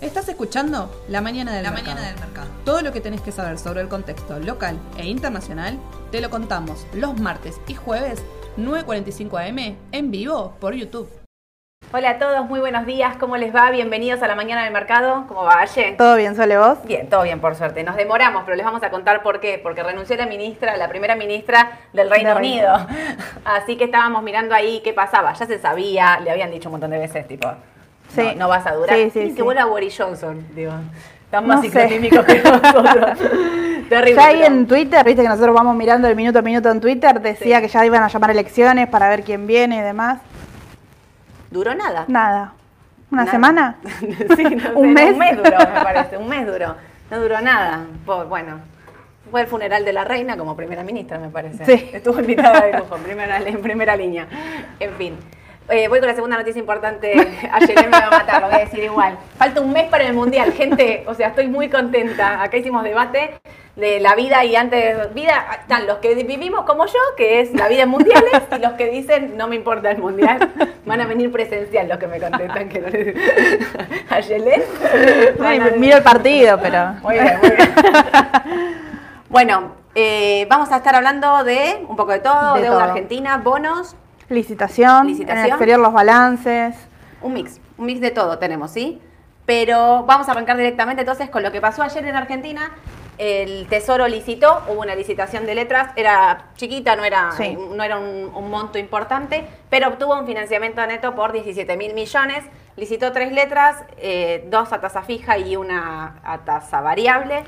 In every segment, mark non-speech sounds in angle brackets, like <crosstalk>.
Estás escuchando La Mañana del, La mercado. Mañana del Mercado. Todo lo que tenés que saber sobre el contexto local e internacional te lo contamos los martes y jueves 9.45 am en vivo por YouTube. Hola a todos, muy buenos días, ¿cómo les va? Bienvenidos a la mañana del mercado. ¿Cómo va, Aye? ¿Todo bien, Sole, vos? Bien, todo bien, por suerte. Nos demoramos, pero les vamos a contar por qué. Porque renunció la ministra, la primera ministra del Reino Del Reino. Unido. Así que estábamos mirando ahí qué pasaba. Ya se sabía, le habían dicho un montón de veces, tipo, Sí. no, no vas a durar. Sí, sí, que vuelva Boris Johnson, digo. Están No más ciclotímicos que <laughs> nosotros. Terrible. Ya ahí en Twitter, viste que nosotros vamos mirando el minuto a minuto en Twitter, decía que ya iban a llamar elecciones para ver quién viene y demás. Duró nada. Nada. ¿Una Nada. semana? <laughs> Sí, no <laughs> sé, ¿Un no, mes? Un mes duró, me parece. Un mes duró. No duró nada. Por- bueno, fue el funeral de la reina como primera ministra, me parece. Sí. Estuvo invitada de lujo, en primera, en primera línea. En fin. Eh, voy con la segunda noticia importante. <laughs> Ayer me va a matar, lo voy a decir igual. Falta un mes para el mundial, gente. O sea, estoy muy contenta. Acá hicimos debate de la vida y antes vida. Están los que vivimos como yo, que es la vida en mundiales, y los que dicen no me importa el mundial. Van a venir presencial los que me contestan que no les. A Yelén. Ay, van a- miro el partido, pero... muy bien, muy bien. bueno, eh, vamos a estar hablando de un poco de todo, De deuda todo. argentina, bonos, Licitación, Licitación. en el exterior los balances. un mix, un mix de todo tenemos, ¿sí? Pero vamos a arrancar directamente entonces con lo que pasó ayer en Argentina. El Tesoro licitó, hubo una licitación de letras, era chiquita, no era, Sí. no era un, un monto importante, pero obtuvo un financiamiento neto por 17 mil millones. Licitó tres letras, eh, dos a tasa fija y una a tasa variable.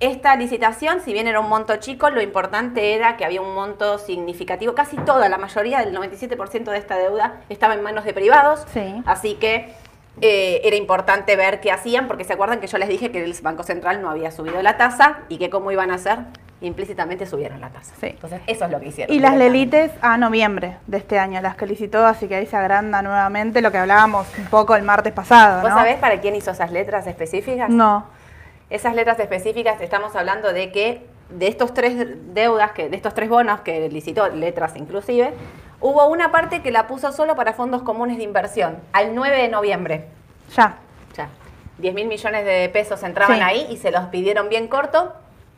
Esta licitación, si bien era un monto chico, lo importante era que había un monto significativo. Casi toda, la mayoría, del 97% de esta deuda estaba en manos de privados. Sí. Así que eh, era importante ver qué hacían, porque se acuerdan que yo les dije que el Banco Central no había subido la tasa y que cómo iban a hacer, implícitamente subieron la tasa. Sí. Entonces, eso es lo que hicieron. Y las lelites a noviembre de este año, las que licitó, así que ahí se agranda nuevamente lo que hablábamos un poco el martes pasado, ¿Vos ¿no? sabés para quién hizo esas letras específicas? No. Esas letras específicas estamos hablando de que de estos tres deudas, que, de estos tres bonos que licitó, letras inclusive, hubo una parte que la puso solo para fondos comunes de inversión, al 9 de noviembre. Ya. Ya. 10 mil millones de pesos entraban Sí. ahí y se los pidieron bien corto.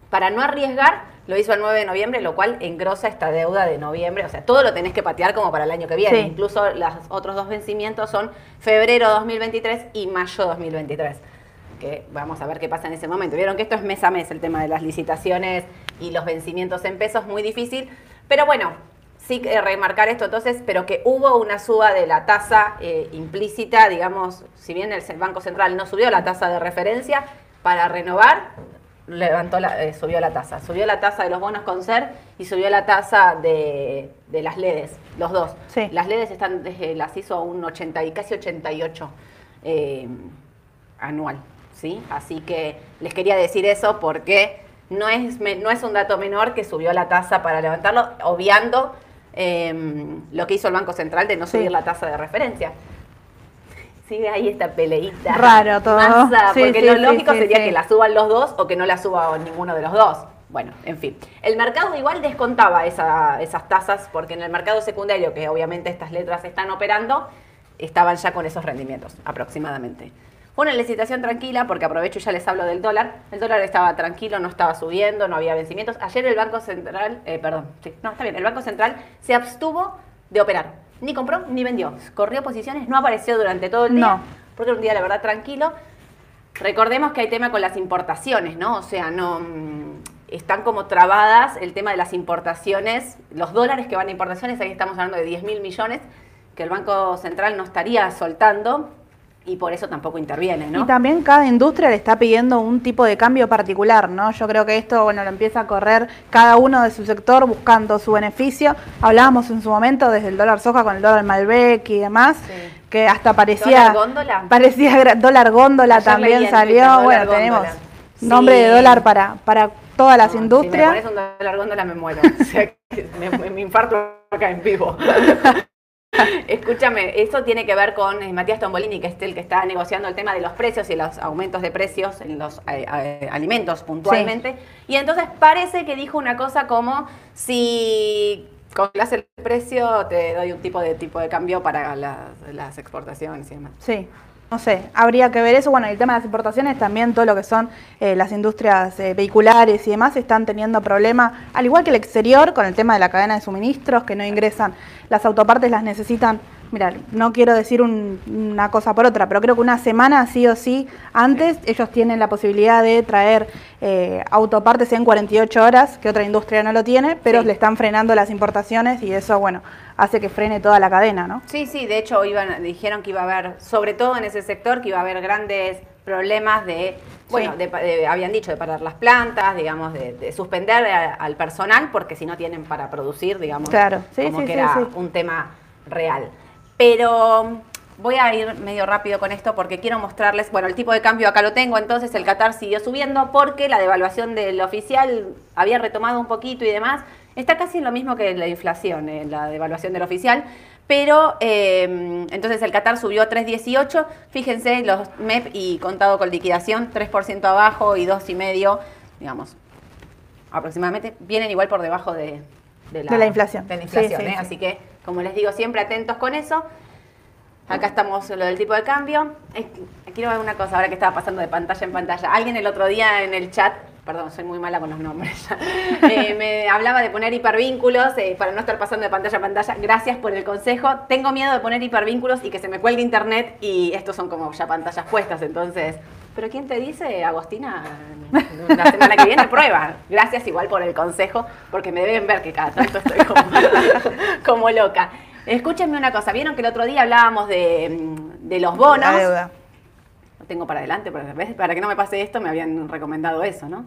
Para no arriesgar, lo hizo el 9 de noviembre, lo cual engrosa esta deuda de noviembre. O sea, todo lo tenés que patear como para el año que viene. Sí. Incluso los otros dos vencimientos son febrero 2023 y mayo 2023. Que vamos a ver qué pasa en ese momento. Vieron que esto es mes a mes el tema de las licitaciones y los vencimientos en pesos, muy difícil. Pero bueno, sí que remarcar esto entonces, pero que hubo una suba de la tasa eh, implícita, digamos, si bien el Banco Central no subió la tasa de referencia, para renovar levantó la, eh, subió la tasa. Subió la tasa de los bonos con ser y subió la tasa de, de las LEDs, los dos. Sí. Las LEDs están desde las hizo a un 80 y casi 88 eh, anual, ¿sí? Así que les quería decir eso porque no es, no es un dato menor que subió la tasa para levantarlo, obviando eh, lo que hizo el Banco Central de no Sí. subir la tasa de referencia. Sigue ahí esta peleita. Raro todo. Masa, Sí, porque sí, lo lógico sería que la suban los dos o que no la suba ninguno de los dos. Bueno, en fin. El mercado igual descontaba esa- esas tasas porque en el mercado secundario, que obviamente estas letras están operando, estaban ya con esos rendimientos aproximadamente. Fue una licitación tranquila porque aprovecho y ya les hablo del dólar. El dólar estaba tranquilo, no estaba subiendo, no había vencimientos. Ayer el Banco Central, eh, perdón, sí, no, está bien, el Banco Central se abstuvo de operar. Ni compró ni vendió. Corrió posiciones, no apareció durante todo el día. No. Porque era un día, la verdad, tranquilo. Recordemos que hay tema con las importaciones, ¿no? O sea, no mm, están como trabadas el tema de las importaciones, los dólares que van a importaciones, ahí estamos hablando de 10 mil millones, que el Banco Central no estaría soltando y por eso tampoco interviene, ¿no? Y también cada industria le está pidiendo un tipo de cambio particular, ¿no? Yo creo que esto, bueno, lo empieza a correr cada uno de su sector buscando su beneficio. Hablábamos en su momento desde el dólar soja con el dólar Malbec y demás, Sí. que hasta parecía... ¿Dólar góndola? Parecía dólar góndola Ayer también salió. Dólar bueno, góndola. tenemos Sí. nombre de dólar para, para todas las No, industrias. Si me pones un dólar góndola me muero. <laughs> O sea, me- me infarto acá en vivo. <laughs> <laughs> Escúchame, eso tiene que ver con eh, Matías Tombolini, que es el que está negociando el tema de los precios y los aumentos de precios en los eh, eh, alimentos puntualmente. Y entonces parece que dijo una cosa como si congelas el precio, te doy un tipo de tipo de cambio para las, las exportaciones y demás. Sí. No sé, habría que ver eso. Bueno, el tema de las importaciones, también todo lo que son eh, las industrias eh, vehiculares y demás están teniendo problemas, al igual que el exterior, con el tema de la cadena de suministros, que no ingresan. Las autopartes las necesitan mira, no quiero decir una cosa por otra, pero creo que una semana sí o sí antes ellos tienen la posibilidad de traer eh, autopartes en 48 horas, que otra industria no lo tiene, pero le están frenando las importaciones y eso, bueno, hace que frene toda la cadena, ¿no? Sí, sí, de hecho iban, dijeron que iba a haber, sobre todo en ese sector, que iba a haber grandes problemas de, bueno, habían dicho de parar las plantas, digamos, de, suspender al personal, porque si no tienen para producir, digamos, claro. sí, como que era un tema real. Pero voy a ir medio rápido con esto porque quiero mostrarles, bueno, el tipo de cambio acá lo tengo, entonces el Qatar siguió subiendo porque la devaluación del oficial había retomado un poquito y demás. Está casi en lo mismo que la inflación, eh, la devaluación del oficial. Pero eh, entonces el Qatar subió a 3.18. Fíjense, los MEP y contado con liquidación, 3% abajo y 2,5%, digamos, aproximadamente, vienen igual por debajo de, la, inflación. De la inflación, ¿eh? Así que como les digo, siempre atentos con eso. Acá estamos lo del tipo de cambio. quiero ver una cosa, ahora que estaba pasando de pantalla en pantalla. Alguien el otro día en el chat, perdón, soy muy mala con los nombres, <laughs> eh, me hablaba de poner hipervínculos eh, para no estar pasando de pantalla a pantalla. Gracias por el consejo. Tengo miedo de poner hipervínculos y que se me cuelgue internet y estos son como ya pantallas puestas, entonces... Pero ¿quién te dice, Agostina? La semana que viene prueba. Gracias igual por el consejo, porque me deben ver que cada tanto estoy como, <laughs> loca. Escúchenme una cosa, vieron que el otro día hablábamos de, los bonos. La deuda. Tengo para adelante, para que no me pase esto, me habían recomendado eso, ¿no?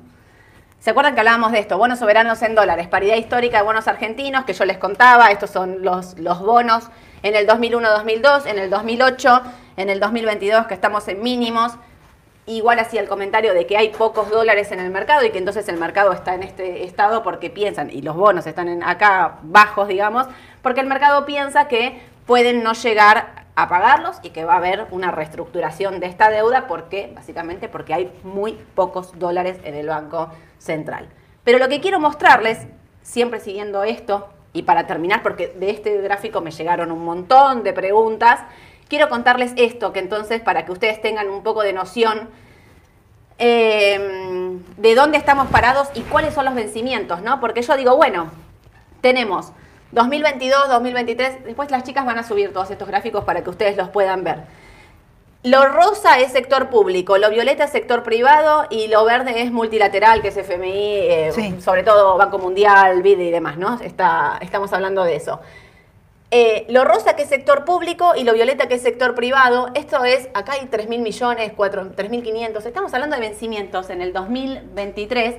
¿Se acuerdan que hablábamos de esto? Bonos soberanos en dólares, paridad histórica de bonos argentinos, que yo les contaba, estos son los, los bonos en el 2001-2002, en el 2008, en el 2022, que estamos en mínimos igual hacía el comentario de que hay pocos dólares en el mercado y que entonces el mercado está en este estado porque piensan, y los bonos están en acá bajos, digamos, porque el mercado piensa que pueden no llegar a pagarlos y que va a haber una reestructuración de esta deuda porque básicamente porque hay muy pocos dólares en el Banco Central. Pero lo que quiero mostrarles, siempre siguiendo esto, y para terminar, porque de este gráfico me llegaron un montón de preguntas, quiero contarles esto, que entonces para que ustedes tengan un poco de noción eh, de dónde estamos parados y cuáles son los vencimientos, ¿no? Porque yo digo, bueno, tenemos 2022, 2023, después las chicas van a subir todos estos gráficos para que ustedes los puedan ver. Lo rosa es sector público, lo violeta es sector privado y lo verde es multilateral, que es FMI, eh, sobre todo Banco Mundial, BID y demás, ¿no? Está, estamos hablando de eso. Eh, lo rosa que es sector público y lo violeta que es sector privado. Esto es, acá hay 3 mil millones, 3.500. Estamos hablando de vencimientos en el 2023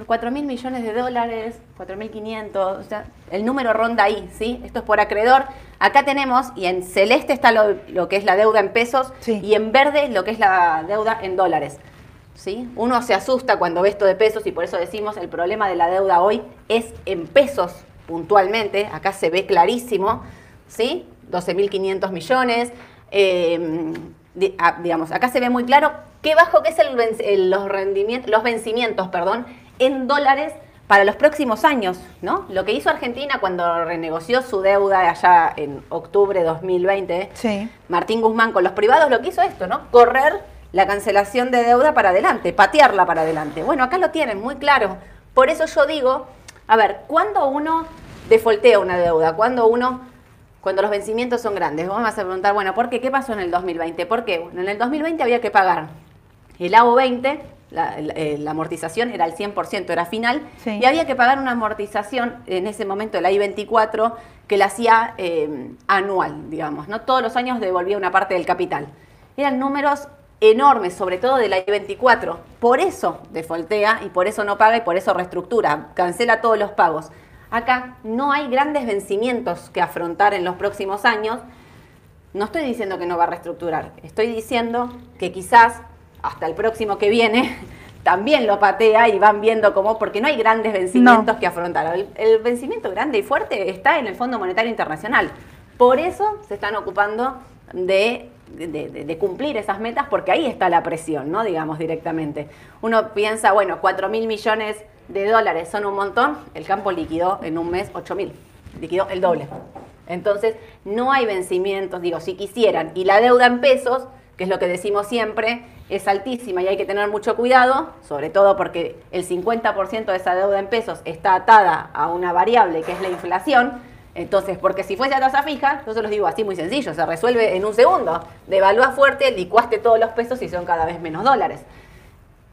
por 4 mil millones de dólares, 4.500. O sea, el número ronda ahí, ¿sí? Esto es por acreedor. Acá tenemos, y en celeste está lo, que es la deuda en pesos y en verde lo que es la deuda en dólares. ¿Sí? Uno se asusta cuando ve esto de pesos y por eso decimos el problema de la deuda hoy es en pesos puntualmente, acá se ve clarísimo, ¿sí? 12.500 millones. Em, ah, digamos, acá se ve muy claro qué bajo que es el, los, rendimientos, los vencimientos perdón, en dólares para los próximos años, ¿no? Lo que hizo Argentina cuando renegoció su deuda allá en octubre de 2020, sí. Martín Guzmán con los privados lo que hizo esto, ¿no? Correr la cancelación de deuda para adelante, patearla para adelante. Bueno, acá lo tienen muy claro. Por eso yo digo, a ver, ¿cuándo uno defoltea una deuda? ¿Cuándo uno cuando los vencimientos son grandes. Vos me vas a preguntar, bueno, ¿por qué? ¿Qué pasó en el 2020? ¿Por qué? Bueno, en el 2020 había que pagar el AO20 eh, la, amortización era al 100%, era final, y había que pagar una amortización en ese momento, la I-24, que la hacía em, anual, digamos, ¿no? Todos los años devolvía una parte del capital. Eran números enormes, sobre todo de la I-24. Por eso defoltea y por eso no paga y por eso reestructura, cancela todos los pagos. Acá no hay grandes vencimientos que afrontar en los próximos años. No estoy diciendo que no va a reestructurar, estoy diciendo que quizás hasta el próximo que viene <laughs> también lo patea y van viendo cómo, porque no hay grandes vencimientos que afrontar. El, vencimiento grande y fuerte está en el Fondo Monetario Internacional. Por eso se están ocupando de, de, cumplir esas metas, porque ahí está la presión, ¿no? Digamos directamente. Uno piensa, bueno, 4 mil millones de dólares son un montón, el campo liquidó en un mes 8 mil. liquidó el doble. Entonces, no hay vencimientos, digo, si quisieran, y la deuda en pesos, que es lo que decimos siempre, es altísima y hay que tener mucho cuidado, sobre todo porque el 50% de esa deuda en pesos está atada a una variable que es la inflación. Entonces, porque si fuese a tasa fija, yo se los digo así muy sencillo, se resuelve en un segundo. Devalúas fuerte, licuaste todos los pesos y son cada vez menos dólares.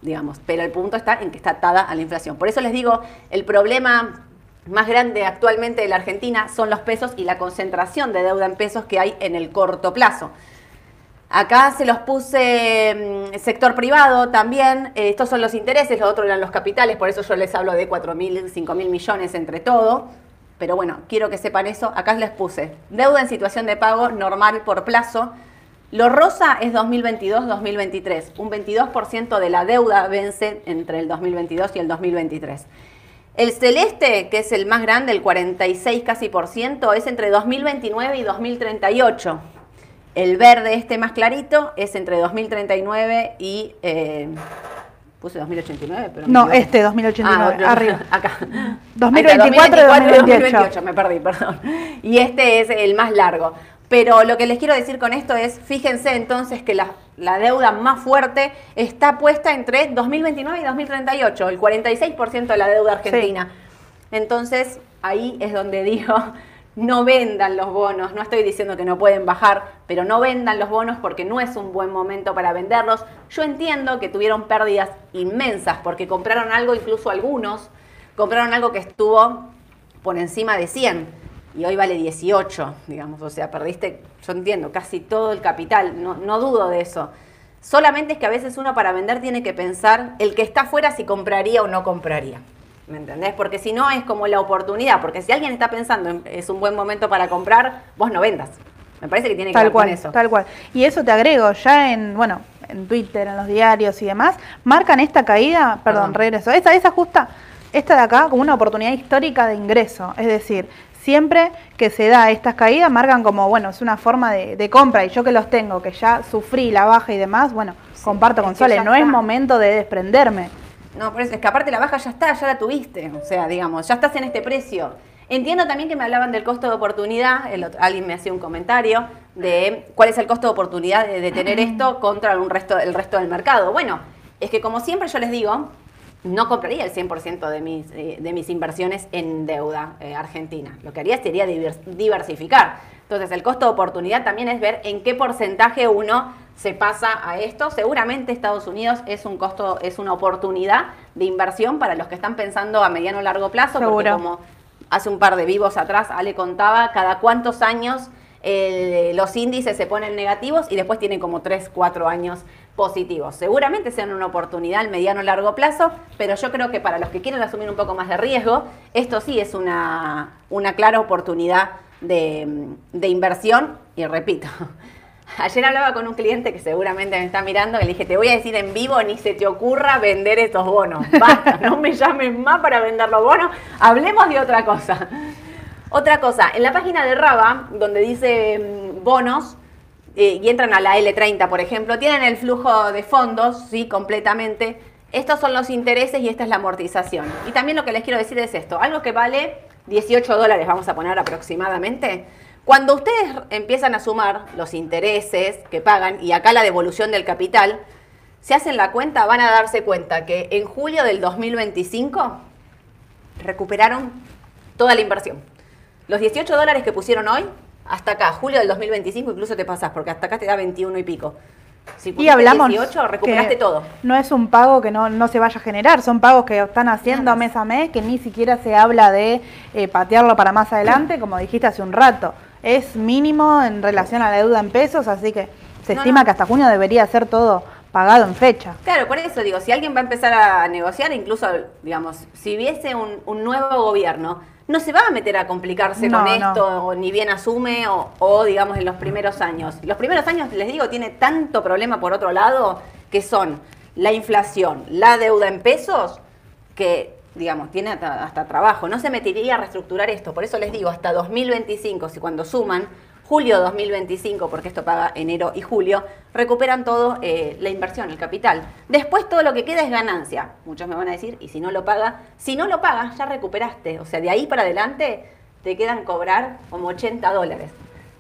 Digamos, pero el punto está en que está atada a la inflación. Por eso les digo, el problema más grande actualmente de la Argentina son los pesos y la concentración de deuda en pesos que hay en el corto plazo. Acá se los puse mm, sector privado también. Eh, estos son los intereses, los otros eran los capitales, por eso yo les hablo de 4 mil, 5 mil millones entre todo. Pero bueno, quiero que sepan eso. Acá les puse deuda en situación de pago normal por plazo. Lo rosa es 2022-2023. Un 22% de la deuda vence entre el 2022 y el 2023. El celeste, que es el más grande, el 46 casi por ciento, es entre 2029 y 2038. El verde, este más clarito, es entre 2039 y... Eh, puse 2089, pero... No, este 2089, ah, arriba. <laughs> Acá. 2024 y 2028. Me perdí, <laughs> perdón. Y este es el más largo. Pero lo que les quiero decir con esto es, fíjense entonces que la, deuda más fuerte está puesta entre 2029 y 2038, el 46% de la deuda argentina. Entonces, ahí es donde digo, no vendan los bonos, no estoy diciendo que no pueden bajar, pero no vendan los bonos porque no es un buen momento para venderlos. Yo entiendo que tuvieron pérdidas inmensas porque compraron algo, incluso algunos, compraron algo que estuvo por encima de 100 y hoy vale 18, digamos, o sea, perdiste, yo entiendo, casi todo el capital, no, no dudo de eso. Solamente es que a veces uno para vender tiene que pensar el que está afuera si compraría o no compraría. ¿Me entendés? Porque si no es como la oportunidad, porque si alguien está pensando es un buen momento para comprar, vos no vendas. Me parece que tiene que tal ver cual, con eso. Tal cual. Y eso te agrego, ya en, bueno, en Twitter, en los diarios y demás, marcan esta caída, perdón, regreso, esa, esa justa, esta de acá como una oportunidad histórica de ingreso. Es decir, siempre que se da estas caídas, marcan como, bueno, es una forma de, compra y yo que los tengo, que ya sufrí la baja y demás, bueno, comparto con Sole, no es momento de desprenderme. No, por eso es que aparte la baja ya está, ya la tuviste. O sea, digamos, ya estás en este precio. Entiendo también que me hablaban del costo de oportunidad, el alguien me hacía un comentario de cuál es el costo de oportunidad de, tener esto <clears throat> contra un resto, el resto del mercado. Bueno, es que como siempre yo les digo, no compraría el 100% de mis, eh, de mis inversiones en deuda eh, argentina. Lo que haría sería diversificar. Entonces, el costo de oportunidad también es ver en qué porcentaje uno se pasa a esto. Seguramente Estados Unidos es un costo, es una oportunidad de inversión para los que están pensando a mediano o largo plazo, porque como hace un par de vivos atrás Ale contaba, cada cuántos años los índices se ponen negativos y después tienen como 3, 4 años positivos. Seguramente sean una oportunidad al mediano o largo plazo, pero yo creo que para los que quieren asumir un poco más de riesgo, esto sí es una, una clara oportunidad de, de inversión. Y repito, Ayer hablaba con un cliente que seguramente me está mirando, que le dije, te voy a decir en vivo, ni se te ocurra vender estos bonos. <laughs> Basta, no me llames más para vender los bonos, hablemos de otra cosa. Otra cosa, en la página de Raba, donde dice mm, bonos, eh, y entran a la L30, por ejemplo, tienen el flujo de fondos, sí, completamente. Estos son los intereses y esta es la amortización. Y también lo que les quiero decir es esto, algo que vale 18 dólares, vamos a poner aproximadamente, cuando ustedes empiezan a sumar los intereses que pagan y acá la devolución del capital, se hacen la cuenta, van a darse cuenta que en julio del 2025 recuperaron toda la inversión. Los 18 dólares que pusieron hoy, hasta acá, julio del 2025, incluso te pasas, porque hasta acá te da 21 y pico. Si y hablamos 18, recuperaste todo. No es un pago que no, se vaya a generar, son pagos que están haciendo mes a mes, que ni siquiera se habla de eh, patearlo para más adelante, como dijiste hace un rato es mínimo en relación a la deuda en pesos, así que se estima que hasta junio debería ser todo pagado en fecha. Claro, por eso digo, si alguien va a empezar a negociar, incluso, digamos, si hubiese un, nuevo gobierno, no se va a meter a complicarse con esto, ni bien asume, o, digamos en los primeros años. Los primeros años, les digo, tiene tanto problema por otro lado, que son la inflación, la deuda en pesos, que digamos, tiene hasta, trabajo, no se metería a reestructurar esto. Por eso les digo, hasta 2025, si cuando suman julio 2025, porque esto paga enero y julio, recuperan todo eh, la inversión, el capital. Después todo lo que queda es ganancia. Muchos me van a decir, y si no lo paga, si no lo pagas, ya recuperaste. O sea, de ahí para adelante te quedan cobrar como 80 dólares.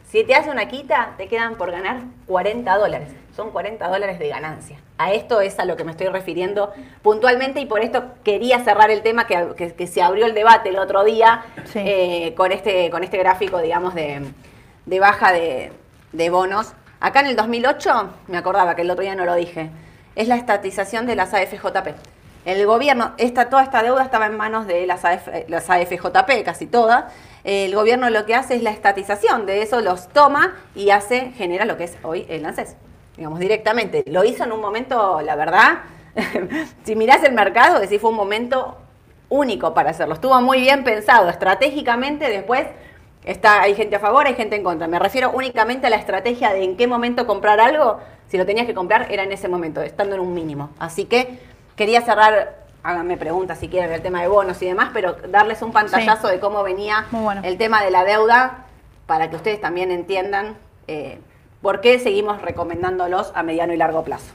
Si te hace una quita, te quedan por ganar 40 dólares. Son 40 dólares de ganancia. A esto es a lo que me estoy refiriendo puntualmente y por esto quería cerrar el tema que, que, se abrió el debate el otro día Sí. eh, con, este, con este gráfico, digamos, de, de baja de, de bonos. Acá en el 2008, me acordaba que el otro día no lo dije, es la estatización de las AFJP. El gobierno, esta, toda esta deuda estaba en manos de las, AF las AFJP, casi todas. El gobierno lo que hace es la estatización de eso, los toma y hace, genera lo que es hoy el ANSES, digamos, directamente. Lo hizo en un momento, la verdad, <laughs> si mirás el mercado, decís fue un momento único para hacerlo. Estuvo muy bien pensado estratégicamente, después Está, hay gente a favor, hay gente en contra. Me refiero únicamente a la estrategia de en qué momento comprar algo. Si lo tenías que comprar, era en ese momento, estando en un mínimo. Así que quería cerrar, háganme preguntas si quieren el tema de bonos y demás, pero darles un pantallazo de cómo venía bueno. el tema de la deuda para que ustedes también entiendan eh, por qué seguimos recomendándolos a mediano y largo plazo.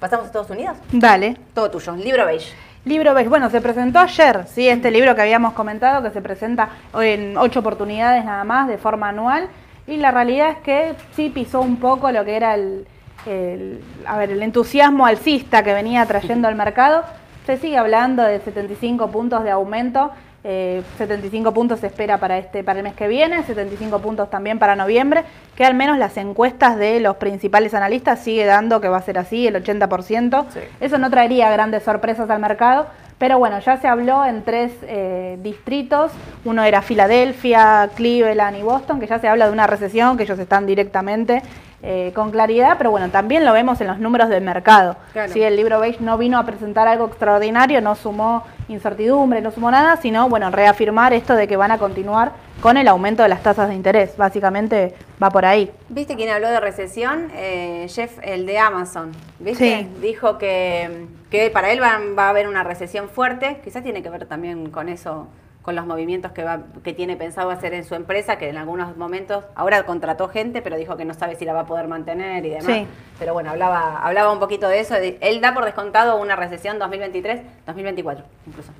¿Pasamos a Estados Unidos? Dale. Todo tuyo. Libro beige. Libro beige. Bueno, se presentó ayer, ¿sí? Este libro que habíamos comentado, que se presenta en ocho oportunidades nada más, de forma anual. Y la realidad es que sí pisó un poco lo que era el, el- a ver, el entusiasmo alcista que venía trayendo al mercado. Se sigue hablando de 75 puntos de aumento. eh, 75 puntos se espera para este para el mes que viene, 75 puntos también para noviembre, que al menos las encuestas de los principales analistas sigue dando que va a ser así, el 80%. Sí. Eso no traería grandes sorpresas al mercado, pero bueno, ya se habló en tres eh, distritos, uno era Filadelfia, Cleveland y Boston, que ya se habla de una recesión, que ellos están directamente eh, con claridad, pero bueno, también lo vemos en los números del mercado. Claro. Sí, el libro beige no vino a presentar algo extraordinario, no sumó incertidumbre, no sumó nada, sino bueno, reafirmar esto de que van a continuar con el aumento de las tasas de interés. Básicamente va por ahí. ¿Viste quién habló de recesión? Eh, Jeff, el de Amazon. ¿Viste? Sí. Dijo que, que para él va, va a haber una recesión fuerte. Quizás tiene que ver también con eso, con los movimientos que, va, que tiene pensado hacer en su empresa, que en algunos momentos, ahora contrató gente, pero dijo que no sabe si la va a poder mantener y demás. Sí. Pero bueno, hablaba, hablaba un poquito de eso. él da por descontado una recesión 2023, 2024 incluso.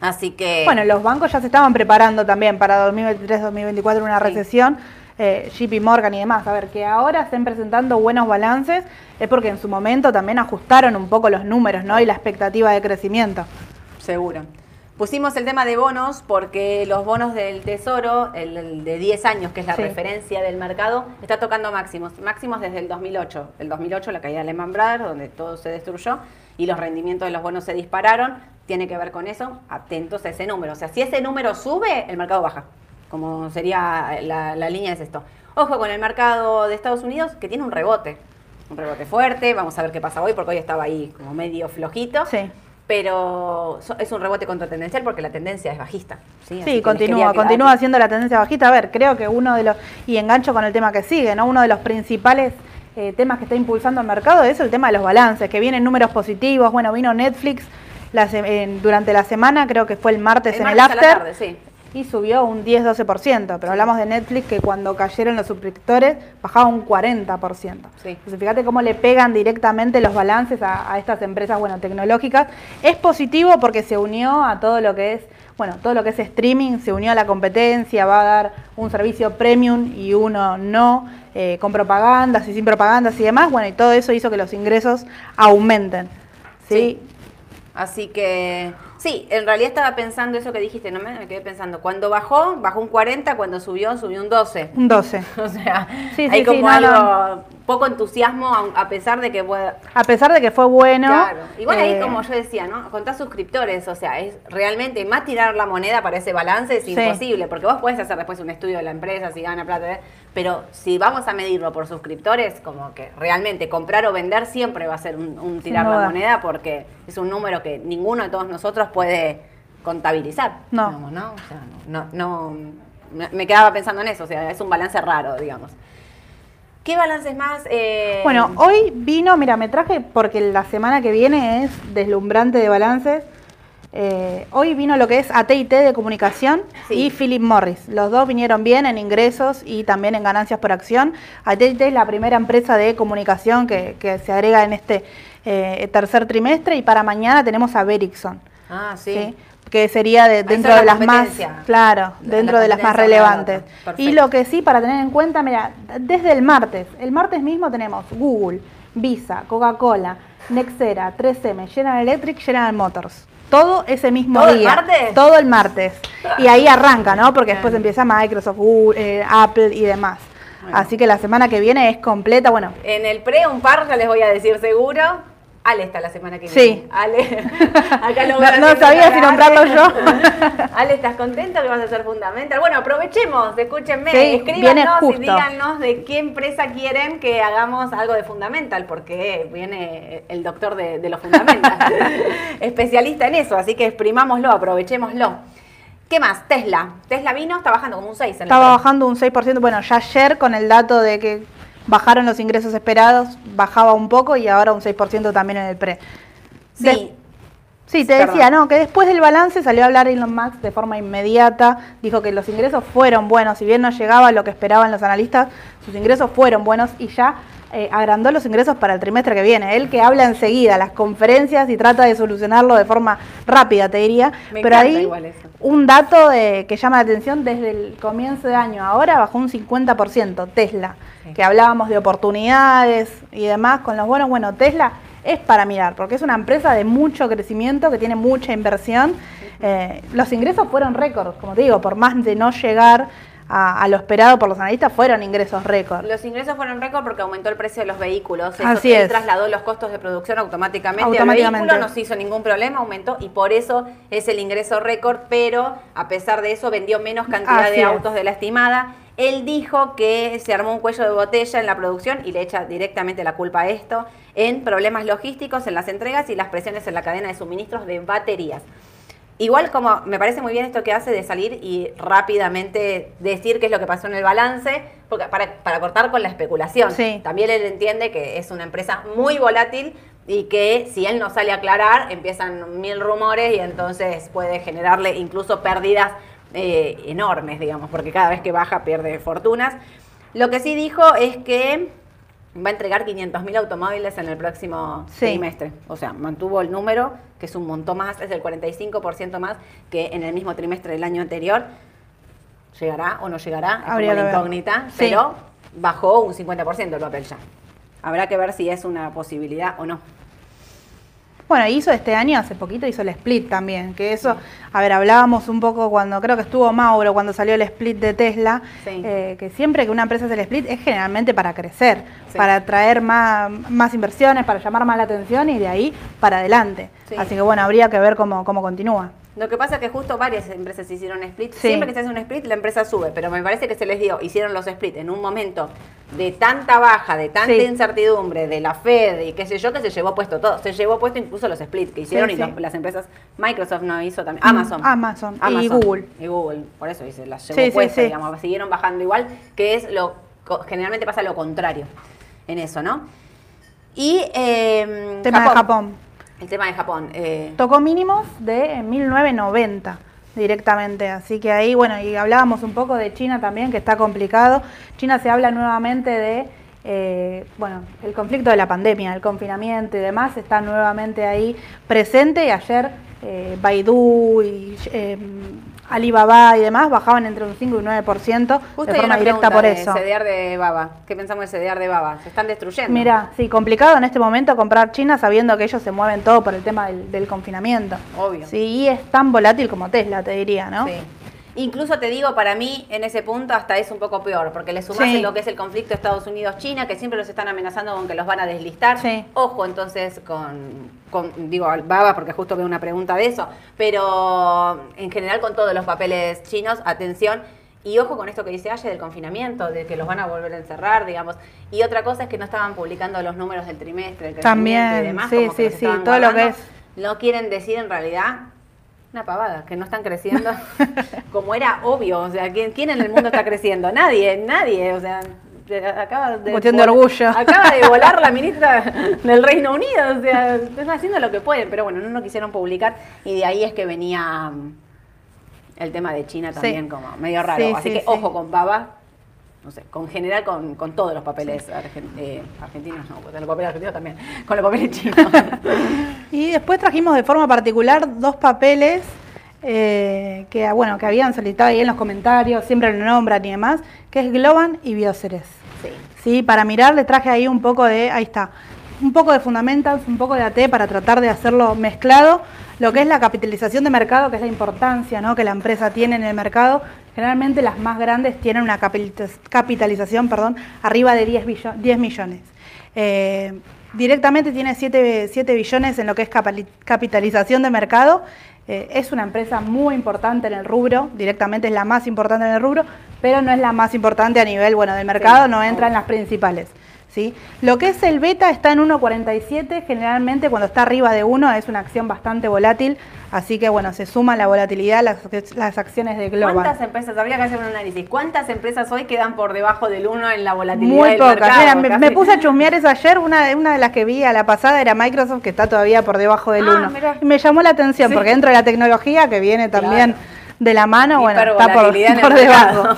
Así que... Bueno, los bancos ya se estaban preparando también para 2023-2024 una Sí. recesión, eh, JP Morgan y demás. A ver, que ahora estén presentando buenos balances es porque en su momento también ajustaron un poco los números, ¿no? Y la expectativa de crecimiento. Seguro. Pusimos el tema de bonos porque los bonos del Tesoro, el, el de 10 años, que es la Sí. referencia del mercado, está tocando máximos. Máximos desde el 2008. El 2008, la caída de Lehman Brothers, donde todo se destruyó y los rendimientos de los bonos se dispararon. Tiene que ver con eso. Atentos a ese número. O sea, si ese número sube, el mercado baja. Como sería la, la línea es esto. Ojo con el mercado de Estados Unidos, que tiene un rebote. Un rebote fuerte. Vamos a ver qué pasa hoy, porque hoy estaba ahí como medio flojito Sí. Pero es un rebote contratendencial porque la tendencia es bajista. Sí, Sí, continúa, continúa quedar- haciendo la tendencia bajita. A ver, creo que uno de los, y engancho con el tema que sigue, ¿no? Uno de los principales eh, temas que está impulsando el mercado es el tema de los balances, que vienen números positivos. Bueno, vino Netflix la en- durante la semana, creo que fue el martes El en el martes a la after. tarde, sí. Y subió un 10-12%, pero hablamos de Netflix que cuando cayeron los suscriptores bajaba un 40%. Sí. Entonces fíjate cómo le pegan directamente los balances a, a estas empresas bueno, tecnológicas. Es positivo porque se unió a todo lo que es, bueno, todo lo que es streaming, se unió a la competencia, va a dar un servicio premium y uno no, eh, con propagandas y sin propagandas y demás, bueno, y todo eso hizo que los ingresos aumenten. ¿sí? Sí. Así que, sí, en realidad estaba pensando eso que dijiste, no me, me quedé pensando. Cuando bajó, bajó un 40, cuando subió, subió un 12. Un 12. <laughs> O sea, Sí, hay sí, como sí, no, algo, no. Poco entusiasmo, a pesar de que pueda... A pesar de que fue bueno. Claro. Igual ahí, eh, como yo decía, ¿no? Contás suscriptores, o sea, es realmente más tirar la moneda para ese balance es Sí. imposible, porque vos podés hacer después un estudio de la empresa, si gana plata, ¿eh? pero si vamos a medirlo por suscriptores, como que realmente comprar o vender siempre va a ser un, un tirar la moneda, porque es un número que ninguno de todos nosotros puede contabilizar. No. digamos, ¿no? O sea, no, no, me quedaba pensando en eso, o sea, es un balance raro, digamos. ¿Qué balances más? eh, Bueno, hoy vino, mira, me traje porque la semana que viene es deslumbrante de balances. Eh, hoy vino lo que es AT&T de comunicación Sí. y Philip Morris. Los dos vinieron bien en ingresos y también en ganancias por acción. AT&T es la primera empresa de comunicación que, que se agrega en este eh, tercer trimestre y para mañana tenemos a Vericsson. Ah, sí. ¿sí? Que sería de, dentro de la las más, claro, La- dentro la de las más relevantes. Y lo que sí, para tener en cuenta, mira, desde el martes, el martes mismo tenemos Google, Visa, Coca-Cola, Nexera, 3M, General Electric, General Motors. Todo ese mismo ¿Todo el día. martes? Todo el martes. Y ahí arranca, ¿no? Porque después empieza Microsoft, Google, eh, Apple y demás. Bueno. Así que la semana que viene es completa, bueno, En el pre, un par, ya les voy a decir seguro. Ale está la semana que Sí. viene. Ale, <laughs> acá lo voy No- sabía si nombrarlo Ale. yo. <laughs> Ale, ¿estás contento que vas a ser fundamental? Bueno, aprovechemos, escúchenme, Sí, escríbanos y díganos de qué empresa quieren que hagamos algo de fundamental, porque viene el doctor de, de los fundamental, <laughs> especialista en eso, así que exprimámoslo, aprovechémoslo. ¿Qué más? Tesla. Tesla vino, está bajando como un 6 en pre. bajando un 6%. Bueno, ya ayer con el dato de que bajaron los ingresos esperados, bajaba un poco y ahora un 6% también en el pre. Sí, sí, te Perdón. decía, ¿no? Que después del balance salió a hablar Elon Musk de forma inmediata. Dijo que los ingresos fueron buenos. Si bien no llegaba a lo que esperaban los analistas, sus ingresos fueron buenos y ya eh, agrandó los ingresos para el trimestre que viene. Él que habla enseguida las conferencias y trata de solucionarlo de forma rápida, te diría. Me Pero ahí un dato de- que llama la atención desde el comienzo de año, ahora bajó un 50% Tesla, Sí. que hablábamos de oportunidades y demás con los bonos. Bueno, Tesla es para mirar, porque es una empresa de mucho crecimiento, que tiene mucha inversión. Eh, los ingresos fueron récords, como te digo, por más de no llegar a, a lo esperado por los analistas, fueron ingresos récord. Los ingresos fueron récord porque aumentó el precio de los vehículos. Eso Así es. trasladó los costos de producción automáticamente, Automáticamente. al vehículo, no se hizo ningún problema, aumentó y por eso es el ingreso récord, pero a pesar de eso vendió menos cantidad Así de es. autos de la estimada. Él dijo que se armó un cuello de botella en la producción y le echa directamente la culpa a esto en problemas logísticos en las entregas y las presiones en la cadena de suministros de baterías. Igual como me parece muy bien esto que hace de salir y rápidamente decir qué es lo que pasó en el balance, porque para, para cortar con la especulación. Sí. También él entiende que es una empresa muy volátil y que si él no sale a aclarar, empiezan mil rumores y entonces puede generarle incluso pérdidas eh, enormes, digamos, porque cada vez que baja pierde fortunas. Lo que sí dijo es que va a entregar 500.000 automóviles en el próximo Sí. trimestre. O sea, mantuvo el número, que es un montón más, es el 45% más que en el mismo trimestre del año anterior. ¿Llegará o no llegará? Es Habría ver. incógnita, Sí. pero bajó un 50% el papel ya. Habrá que ver si es una posibilidad o no. Bueno, hizo este año, hace poquito, hizo el split también, que eso, a ver, hablábamos un poco cuando, creo que estuvo Mauro, cuando salió el split de Tesla, Sí. eh, que siempre que una empresa hace el split es generalmente para crecer, Sí. para atraer más, más inversiones, para llamar más la atención y de ahí para adelante. Sí. Así que bueno, habría que ver cómo, cómo continúa. Lo que pasa es que justo varias empresas hicieron split. Sí. Siempre que se hace un split, la empresa sube, pero me parece que se les dio, hicieron los split en un momento de tanta baja, de tanta Sí. incertidumbre, de la Fed y qué sé yo, que se llevó puesto todo. Se llevó puesto incluso los split que hicieron Sí, y los- las empresas, Microsoft no hizo también, Mm, Amazon. Amazon y Google. Y Google, por eso dice, las llevó puestas, sí. digamos, siguieron bajando igual, que es lo, generalmente pasa lo contrario en eso, ¿no? Y eh, Tema de Japón. El tema de Japón. eh, Tocó mínimos de 1990 directamente, así que ahí, bueno, y hablábamos un poco de China también, que está complicado. China se habla nuevamente de, eh, bueno, el conflicto de la pandemia, el confinamiento y demás, está nuevamente ahí presente y ayer eh, Baidu y eh, Alibaba y demás bajaban entre un 5 y un 9% Justo de forma directa por de eso. CDR de Baba. ¿Qué pensamos de CDR de Baba? Se están destruyendo. Mira, sí, complicado en este momento comprar China sabiendo que ellos se mueven todo por el tema del, del confinamiento. Obvio. Sí, y es tan volátil como Tesla, te diría, ¿no? Sí. Incluso te digo, para mí, en ese punto hasta es un poco peor, porque le sumás Sí. en lo que es el conflicto Estados Unidos-China, que siempre los están amenazando con que los van a deslistar. Sí. Ojo entonces con, con, digo, Baba, porque justo veo una pregunta de eso, pero en general con todos los papeles chinos, atención. Y ojo con esto que dice Aye del confinamiento, de que los van a volver a encerrar, digamos. Y otra cosa es que no estaban publicando los números del trimestre, el También, y demás. sí, como sí, lo que es- No quieren decir en realidad una pavada, que no están creciendo <laughs> como era obvio. O sea, ¿quién, quién en el mundo está creciendo? Nadie, nadie. O sea, de- acaba de. Cuestión de orgullo. Acaba de volar la <laughs> ministra del Reino Unido. O sea, están haciendo lo que pueden, pero bueno, no lo quisieron publicar. Y de ahí es que venía mm, el tema de China también, Sí. como medio raro. Sí, Así sí, que ojo con Baba. No sé, con general con, con todos los papeles eh, argentinos, no, con los papeles argentinos también, con los papeles chinos. <laughs> Y después trajimos de forma particular dos papeles eh, que, bueno, que habían solicitado ahí en los comentarios, siempre lo nombran y demás, que es Globan y Bioceres. Sí. Sí, para mirar le traje ahí un poco de, ahí está, un poco de Fundamentals, un poco de AT para tratar de hacerlo mezclado. Lo que es la capitalización de mercado, que es la importancia ¿no? que la empresa tiene en el mercado. Generalmente las más grandes tienen una capitaliz- capitalización perdón, arriba de 10, billo- 10 millones. Eh, directamente tiene 7, 7 billones en lo que es capitalización de mercado. Eh, es una empresa muy importante en el rubro, directamente es la más importante en el rubro, pero no es la más importante a nivel bueno, del mercado, no entra en las principales. ¿Sí? Lo que es el beta está en 1.47, generalmente cuando está arriba de 1 es una acción bastante volátil, así que bueno, se suma la volatilidad las, las acciones de Global. ¿Cuántas empresas, habría que hacer un análisis, cuántas empresas hoy quedan por debajo del 1 en la volatilidad Muy del pocas. mercado? Mira, me, puse a chusmear eso ayer, una, de- una de las que vi a la pasada era Microsoft, que está todavía por debajo del Ah, 1. mirá. Y me llamó la atención, Sí. porque dentro de la tecnología, que viene también Claro. de la mano, bueno, está por, <laughs> por debajo.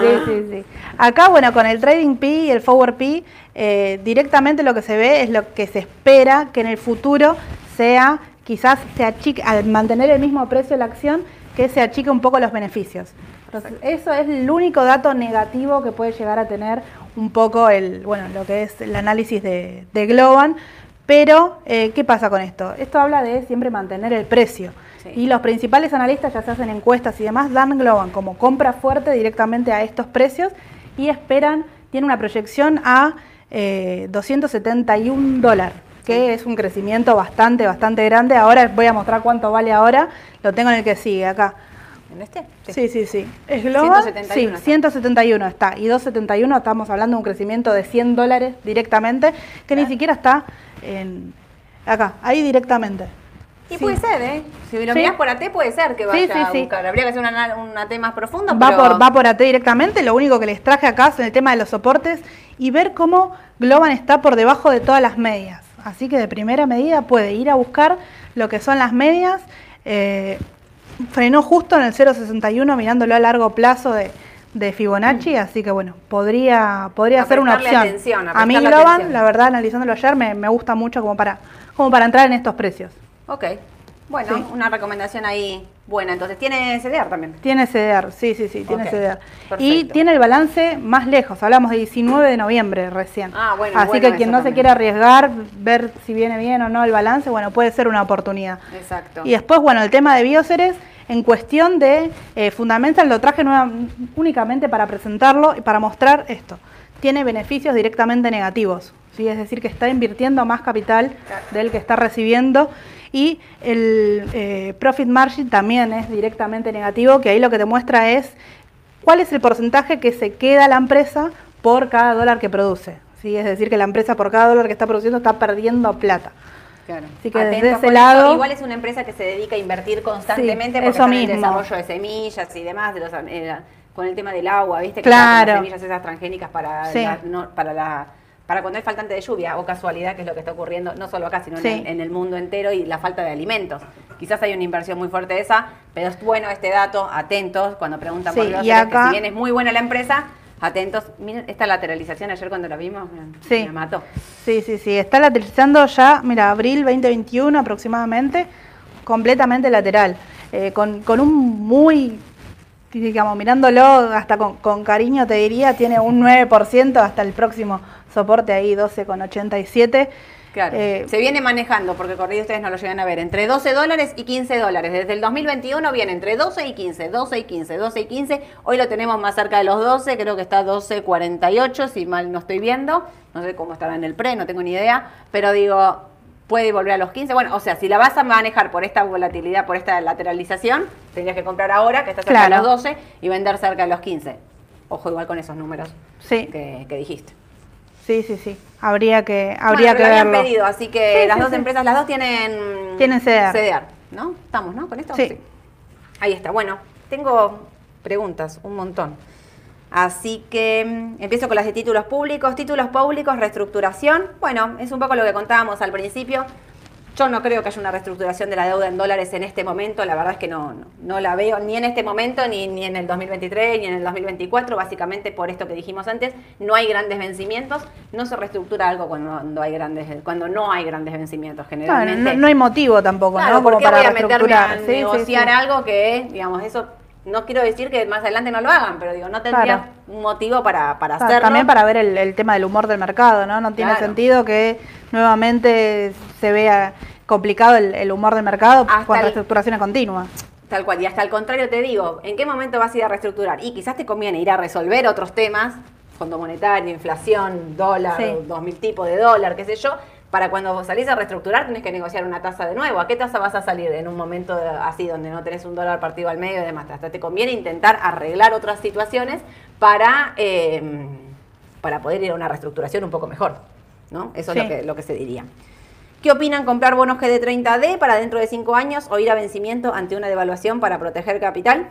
Sí, sí, sí. Acá, bueno, con el Trading P y el Forward P, eh, directamente lo que se ve es lo que se espera que en el futuro sea, quizás se achique, al mantener el mismo precio de la acción, que se achique un poco los beneficios. Entonces, eso es el único dato negativo que puede llegar a tener un poco el, bueno, lo que es el análisis de, de Globan. Pero, eh, ¿qué pasa con esto? Esto habla de siempre mantener el precio. Sí. Y los principales analistas ya se hacen encuestas y demás, dan Globan como compra fuerte directamente a estos precios y esperan, tiene una proyección a eh, 271 dólares, que es un crecimiento bastante, bastante grande. Ahora voy a mostrar cuánto vale ahora, lo tengo en el que sigue acá. ¿En este? Sí, sí, sí. ¿Es Global? 171 sí, está. 171 está. Y 271 estamos hablando de un crecimiento de 100 dólares directamente, que ni siquiera está en acá, ahí directamente. Y Sí. puede ser, ¿eh? Si lo Sí. mirás por AT, puede ser que Sí, vaya sí, a sí. buscar. Habría que hacer una, un AT más profundo, Va pero... por, va por AT directamente, lo único que les traje acá son el tema de los soportes y ver cómo Globan está por debajo de todas las medias. Así que de primera medida puede ir a buscar lo que son las medias. eh, frenó justo en el 0.61 mirándolo a largo plazo de, de Fibonacci, así que bueno, podría, podría A ser una opción. atención, a a mí Globan, atención. la verdad, analizándolo ayer, me, me gusta mucho como para, como para entrar en estos precios. Ok. Bueno, Sí. una recomendación ahí buena. Entonces, tiene CDR también. Tiene CDR, sí, sí, sí, tiene Ok, CDR. Y tiene el balance más lejos, hablamos de 19 de noviembre recién. Ah, bueno, Así bueno que quien no se quiera arriesgar, ver si viene bien o no el balance, bueno, puede ser una oportunidad. Exacto. Y después, bueno, el tema de Bioceres, en cuestión de eh, Fundamental, lo traje nueva- únicamente para presentarlo y para mostrar esto. Tiene beneficios directamente negativos, ¿sí? es decir, que está invirtiendo más capital Claro. del que está recibiendo. Y el eh, profit margin también es directamente negativo, que ahí lo que te muestra es cuál es el porcentaje que se queda la empresa por cada dólar que produce. ¿sí? Es decir, que la empresa por cada dólar que está produciendo está perdiendo plata. Claro. Así que desde Atentos ese con lado- eso. Igual es una empresa que se dedica a invertir constantemente Sí, porque eso el desarrollo de semillas y demás, de los, eh, con el tema del agua, ¿viste? Que Claro. las semillas esas transgénicas para, Sí. la- no- para la para cuando hay faltante de lluvia o casualidad, que es lo que está ocurriendo no solo acá, sino en Sí. el- en, el mundo entero y la falta de alimentos. Quizás hay una inversión muy fuerte de esa, pero es bueno este dato, atentos cuando preguntan por los y acá- que si bien es muy buena la empresa, atentos. Miren esta lateralización ayer cuando la vimos, Sí. me mató. Sí, sí, sí. Está lateralizando ya, mira, abril 2021 aproximadamente, completamente lateral. Eh, con, con un muy, digamos, mirándolo hasta con, con cariño te diría, tiene un 9% hasta el próximo soporte ahí, 12,87. Claro. Eh, se viene manejando, porque corrido ustedes no lo llegan a ver, entre 12 dólares y 15 dólares. Desde el 2021 viene entre 12 y 15, 12 y 15, 12 y 15. Hoy lo tenemos más cerca de los 12, creo que está 12.48, si mal no estoy viendo. No sé cómo estará en el pre, no tengo ni idea. Pero digo, puede volver a los 15. Bueno, o sea, si la vas a manejar por esta volatilidad, por esta lateralización, tendrías que comprar ahora, que está cerca Claro. de los 12, y vender cerca de los 15. Ojo igual con esos números Sí, que, que dijiste. Sí, sí, sí. Habría que, habría Bueno, que lo habían verlo. pedido, así que Sí, las sí, dos sí. empresas, las dos tienen... Tienen CDR. CDR, ¿no? Estamos, ¿no? Con esto. Sí. Ahí está. Bueno, tengo preguntas, un montón. Así que mm, empiezo con las de títulos públicos. Títulos públicos, reestructuración. Bueno, es un poco lo que contábamos al principio. Yo no creo que haya una reestructuración de la deuda en dólares en este momento, la verdad es que no, no, no la veo ni en este momento, ni, ni en el 2023, ni en el 2024, básicamente por esto que dijimos antes, no hay grandes vencimientos, no se reestructura algo cuando, hay grandes, cuando no hay grandes vencimientos generalmente. No, no, hay motivo tampoco, claro, ¿no? Como para voy a meterme a negociar algo que, digamos, eso no quiero decir que más adelante no lo hagan, pero digo, no tendría un motivo para, para hacerlo. También para ver el, tema del humor del mercado, ¿no? No tiene sentido que nuevamente se vea complicado el, humor del mercado con reestructuraciones continuas. Tal cual, y hasta al contrario te digo, ¿en qué momento vas a ir a reestructurar? Y quizás te conviene ir a resolver otros temas, fondo monetario, inflación, dólar, dos mil tipos de dólar, qué sé yo, para cuando salís a reestructurar tenés que negociar una tasa de nuevo. ¿A qué tasa vas a salir en un momento así donde no tenés un dólar partido al medio y demás? Hasta te conviene intentar arreglar otras situaciones para, em, para poder ir a una reestructuración un poco mejor. ¿no? Eso es lo que, lo que se diría. ¿Qué opinan comprar bonos GD30D para dentro de cinco años o ir a vencimiento ante una devaluación para proteger capital?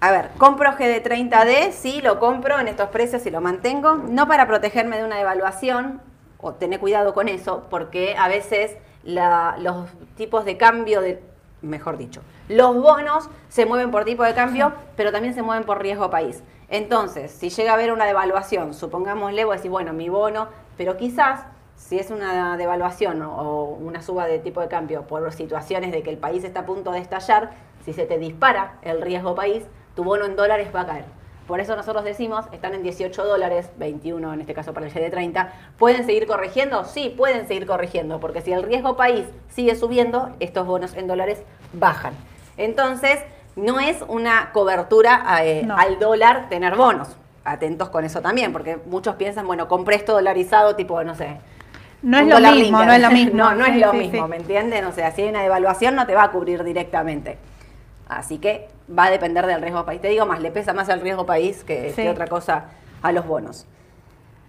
A ver, compro GD30D, sí, lo compro en estos precios y lo mantengo, no para protegerme de una devaluación, o tener cuidado con eso, porque a veces los tipos de cambio, de, mejor dicho, los bonos se mueven por tipo de cambio, pero también se mueven por riesgo país. Entonces, si llega a haber una devaluación, supongámosle, voy a decir, bueno, mi bono, pero quizás si es una devaluación o una suba de tipo de cambio por situaciones de que el país está a punto de estallar, si se te dispara el riesgo país, tu bono en dólares va a caer. Por eso nosotros decimos, están en 18 dólares, 21 en este caso para el GD30. ¿Pueden seguir corrigiendo? Sí, pueden seguir corrigiendo, porque si el riesgo país sigue subiendo, estos bonos en dólares bajan. Entonces, no es una cobertura eh, al dólar tener bonos. Atentos con eso también, porque muchos piensan, bueno, compré esto dolarizado, tipo, no sé, no es, lo mismo, no es lo mismo, <laughs> no, no es lo mismo, ¿me entienden? O sea, si hay una devaluación no te va a cubrir directamente. Así que va a depender del riesgo país. Te digo más, le pesa más el riesgo país que, otra cosa a los bonos.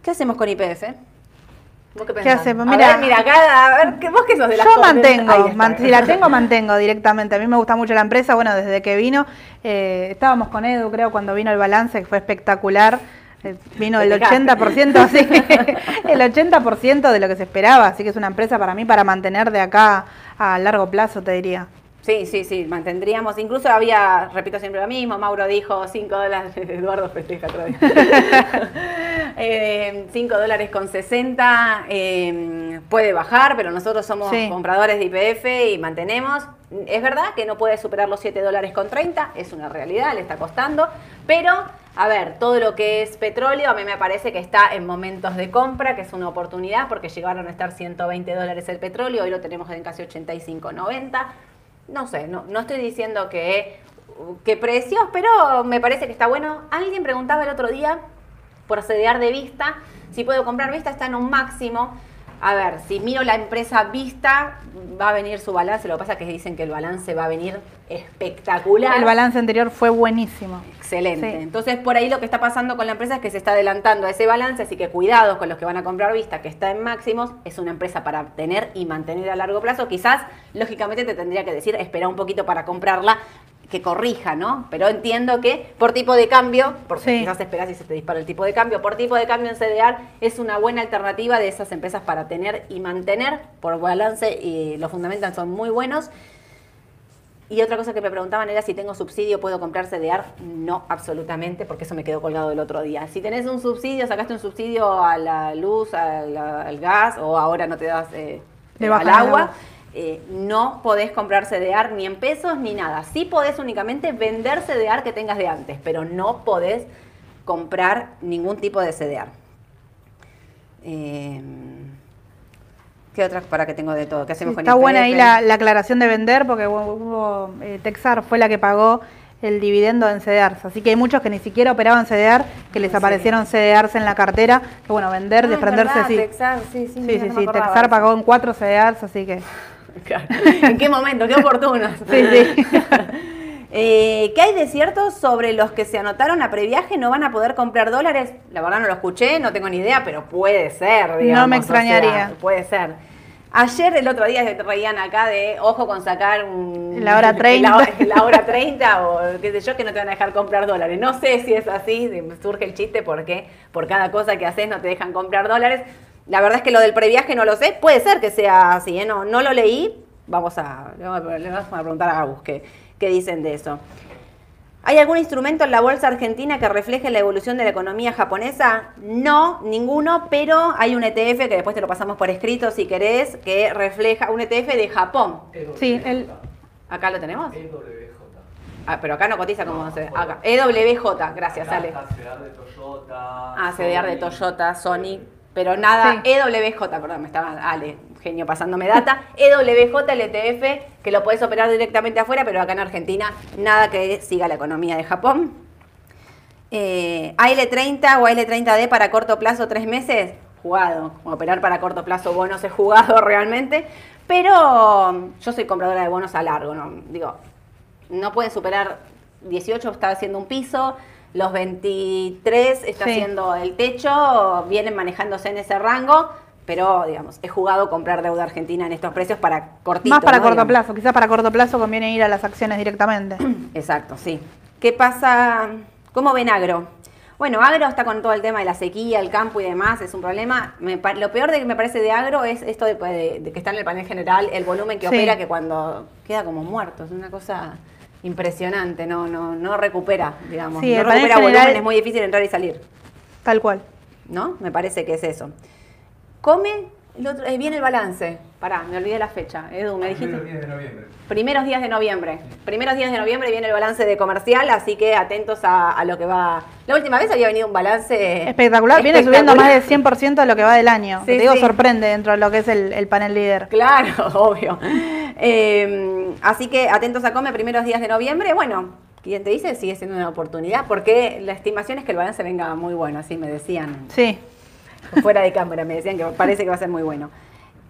¿Qué hacemos con IPF? ¿Vos qué, ¿Qué hacemos? Mira, mira, acá, a ver, vos qué sos de la Yo mantengo, si la tengo, mantengo directamente. A mí me gusta mucho la empresa, bueno, desde que vino, eh, estábamos con Edu, creo, cuando vino el balance, que fue espectacular. Eh, vino el 80%, <laughs> así, <laughs> el 80% de lo que se esperaba, así que es una empresa para mí para mantener de acá a largo plazo, te diría. Sí, sí, sí, mantendríamos. Incluso había, repito siempre lo mismo, Mauro dijo 5 dólares, <laughs> Eduardo festeja día. 5 <laughs> eh, dólares con 60 eh, puede bajar, pero nosotros somos compradores de IPF y mantenemos. Es verdad que no puede superar los 7 dólares con 30, es una realidad, le está costando, pero a ver, todo lo que es petróleo a mí me parece que está en momentos de compra, que es una oportunidad porque llegaron a estar 120 dólares el petróleo, hoy lo tenemos en casi 85, 90 no sé, no, no estoy diciendo que qué precios, pero me parece que está bueno. Alguien preguntaba el otro día por CDR de vista, si puedo comprar vista, está en un máximo. A ver, si miro la empresa Vista, va a venir su balance. Lo que pasa es que dicen que el balance va a venir espectacular. El balance anterior fue buenísimo. Excelente. Entonces, por ahí lo que está pasando con la empresa es que se está adelantando a ese balance, así que cuidados con los que van a comprar Vista, que está en máximos. Es una empresa para tener y mantener a largo plazo. Quizás, lógicamente, te tendría que decir, espera un poquito para comprarla, que corrija, ¿no? Pero entiendo que por tipo de cambio, porque quizás esperás y se te dispara el tipo de cambio, por tipo de cambio en CDR es una buena alternativa de esas empresas para tener y mantener, por balance y los fundamentos son muy buenos. Y otra cosa que me preguntaban era si tengo subsidio, ¿puedo comprar CDR? No, absolutamente, porque eso me quedó colgado el otro día. Si tenés un subsidio, sacaste un subsidio a la luz, al, gas, o ahora no te das eh, al agua eh, no podés comprar CDR ni en pesos ni nada. Sí podés únicamente vender CDR que tengas de antes, pero no podés comprar ningún tipo de CDR. Eh, ¿Qué otras para que tengo de todo? ¿Qué hacemos Está buena ahí la, aclaración de vender porque hubo, eh, Texar fue la que pagó el dividendo en CDRs. Así que hay muchos que ni siquiera operaban CDR, que les aparecieron CDRs en la cartera, que bueno, vender, ah, desprenderse, sí. Texar, sí, sí, sí, sí, sí Texar pagó en cuatro CDRs, así que... ¿En qué momento? Qué oportuno. Sí, sí. <laughs> Eh, ¿Qué hay de cierto sobre los que se anotaron a previaje no van a poder comprar dólares? La verdad no lo escuché, no tengo ni idea, pero puede ser, digamos. No me extrañaría. puede ser. Ayer, el otro día, se reían acá de ojo con sacar un. La hora <laughs> 30. La, hora 30 o qué sé yo, que no te van a dejar comprar dólares. No sé si es así, surge el chiste porque por cada cosa que haces no te dejan comprar dólares. La verdad es que lo del previaje no lo sé. Puede ser que sea así, ¿eh? No, no lo leí. Vamos a, le vamos a preguntar a Agus qué, qué dicen de eso. ¿Hay algún instrumento en la bolsa argentina que refleje la evolución de la economía japonesa? No, ninguno, pero hay un ETF que después te lo pasamos por escrito si querés, que refleja un ETF de Japón. Sí, el, ¿Acá lo tenemos? EWJ. Ah, pero acá no cotiza como se acá. EWJ, gracias, Acá Ale. CDR de Toyota. Ah, CDR de Sony. Toyota, Sony, pero nada, Sí. EWJ, perdón, me estaba Ale, genio pasándome data. <laughs> EWJ, el ETF, que lo podés operar directamente afuera, pero acá en Argentina nada que siga la economía de Japón. Eh, AL30 o AL30D para corto plazo, tres meses, jugado. Operar para corto plazo bonos es jugado <laughs> realmente, pero yo soy compradora de bonos a largo, ¿no? Digo, no pueden superar 18, está haciendo un piso, los 23 está Sí. haciendo el techo, vienen manejándose en ese rango, pero digamos, he jugado comprar deuda argentina en estos precios para cortito. más para ¿no? corto Digamos. plazo. Quizás para corto plazo conviene ir a las acciones directamente. <clears throat> Exacto, sí. ¿Qué pasa? ¿Cómo ven agro? Bueno, agro está con todo el tema de la sequía, el campo y demás, es un problema. Me lo peor de que me parece de agro es esto de, de- de que está en el panel general, el volumen que Sí. opera, que cuando queda como muerto, es una cosa impresionante, no, no, no recupera, digamos. Sí, no recupera general- volumen, es muy difícil entrar y salir, Tal cual. ¿no? Me parece que es eso. Come, el otro, eh, viene el balance. Pará, me olvidé la fecha. Edu, me dijiste. Primeros días de noviembre. Primeros días de noviembre. Primeros días de noviembre viene el balance de comercial, así que atentos a, a lo que va. La última vez había venido un balance Espectacular. Viene subiendo más del 100% de lo que va del año. Sí, te digo, sí. sorprende dentro de lo que es el, el panel líder. Claro, <laughs> obvio. Eh, así que atentos a Come, primeros días de noviembre. Bueno, quien te dice sigue siendo una oportunidad, porque la estimación es que el balance venga muy bueno, así me decían. Sí. Fuera de cámara me decían que parece que va a ser muy bueno.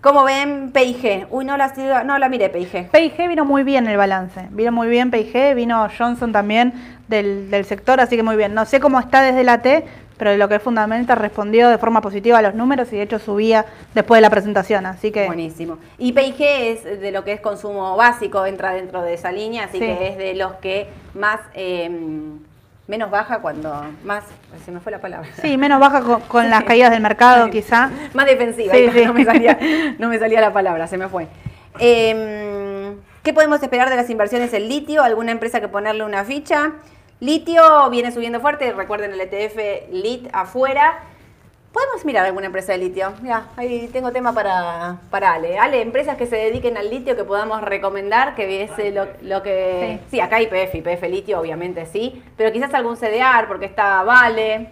¿Cómo ven PIG? Uy, no la, no la miré PIG. P&G vino muy bien el balance. Vino muy bien P&G, vino Johnson también del, del sector, así que muy bien. No sé cómo está desde la T, pero lo que es fundamental respondió de forma positiva a los números y de hecho subía después de la presentación. Así que Buenísimo. Y PIG es de lo que es consumo básico, entra dentro de esa línea, así Sí. que es de los que más eh, menos baja cuando más se me fue la palabra. sí, menos baja con, con las caídas del mercado Sí. <laughs> quizá. Más defensiva, Sí. No, me salía, no me salía la palabra, se me fue. Eh, ¿Qué podemos esperar de las inversiones en litio? ¿Alguna empresa que ponerle una ficha? Litio viene subiendo fuerte, recuerden el ETF LIT afuera. Podemos mirar alguna empresa de litio. Mira, ahí tengo tema para, para Ale. Ale, empresas que se dediquen al litio que podamos recomendar, que es eh, lo, lo que... Sí. acá IPF, IPF litio, obviamente sí, pero quizás algún CDR, porque está Vale,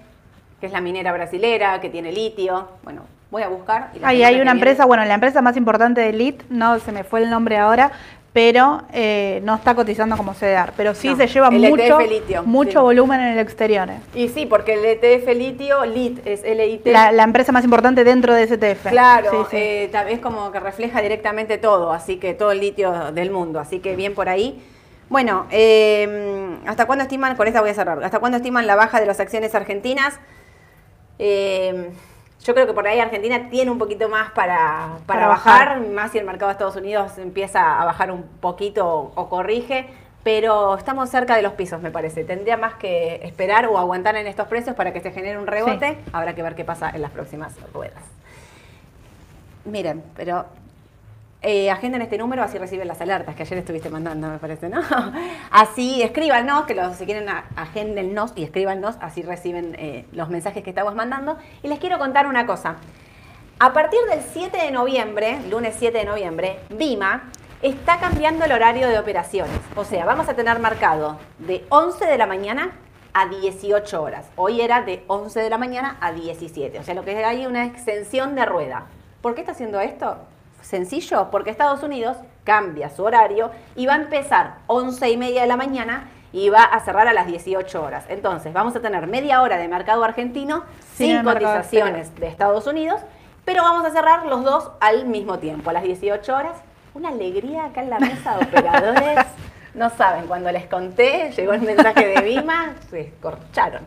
que es la minera brasilera, que tiene litio. Bueno, voy a buscar. y la Ahí hay una viene- empresa, bueno, la empresa más importante de LIT, no se me fue el nombre ahora, pero eh, no está cotizando como CDR. Pero sí No, se lleva el mucho, litio, mucho sí. volumen en el exterior. Y sí, porque el ETF litio, LIT, es LIT. La, la empresa más importante dentro de ETF. Claro, Sí, sí. eh, vez como que refleja directamente todo, así que todo el litio del mundo, así que bien por ahí. Bueno, eh, ¿hasta cuándo estiman, con esta voy a cerrar, ¿hasta cuándo estiman la baja de las acciones argentinas? Yo creo que por ahí Argentina tiene un poquito más para, para, Para bajar, bajar. más si el mercado de Estados Unidos empieza a bajar un poquito o, o corrige, pero estamos cerca de los pisos, me parece. Tendría más que esperar o aguantar en estos precios para que se genere un rebote. Habrá que ver qué pasa en las próximas ruedas. Miren, pero eh, agenden este número, así reciben las alertas que ayer estuviste mandando, me parece, ¿no? <laughs> Así, escríbanos, que los, si quieren, agéndennos y escríbanos, así reciben eh, los mensajes que estamos mandando. Y les quiero contar una cosa. A partir del 7 de noviembre, lunes 7 de noviembre, Vima está cambiando el horario de operaciones. O sea, vamos a tener marcado de 11 de la mañana a 18 horas. Hoy era de 11 de la mañana a 17. O sea, lo que hay una extensión de rueda. ¿Por qué está haciendo esto? Sencillo, porque Estados Unidos cambia su horario y va a empezar 11 y media de la mañana y va a cerrar a las 18 horas. Entonces, vamos a tener media hora de mercado argentino Sin sin cotizaciones de Estados Unidos, pero vamos a cerrar los dos al mismo tiempo, a las 18 horas. Una alegría acá en la mesa de <laughs> operadores. No saben, cuando les conté, llegó el mensaje de Vima, se escorcharon.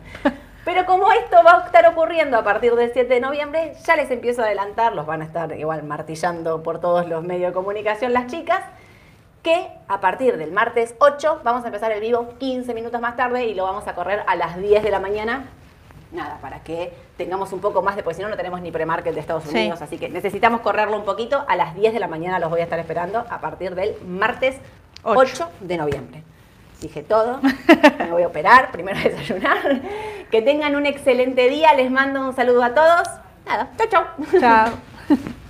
Pero como esto va a estar ocurriendo a partir del 7 de noviembre, ya les empiezo a adelantar, los van a estar igual martillando por todos los medios de comunicación las chicas, que a partir del martes 8 vamos a empezar el vivo 15 minutos más tarde y lo vamos a correr a las 10 de la mañana nada, para que tengamos un poco más de, porque si no, no tenemos ni pre-market de Estados Sí. Unidos, así que necesitamos correrlo un poquito. A las 10 de la mañana los voy a estar esperando a partir del martes Ocho. 8 de noviembre. Dije todo, me voy a operar, primero a desayunar. Que tengan un excelente día, les mando un saludo a todos. Nada, chau, chau. Chao. <laughs>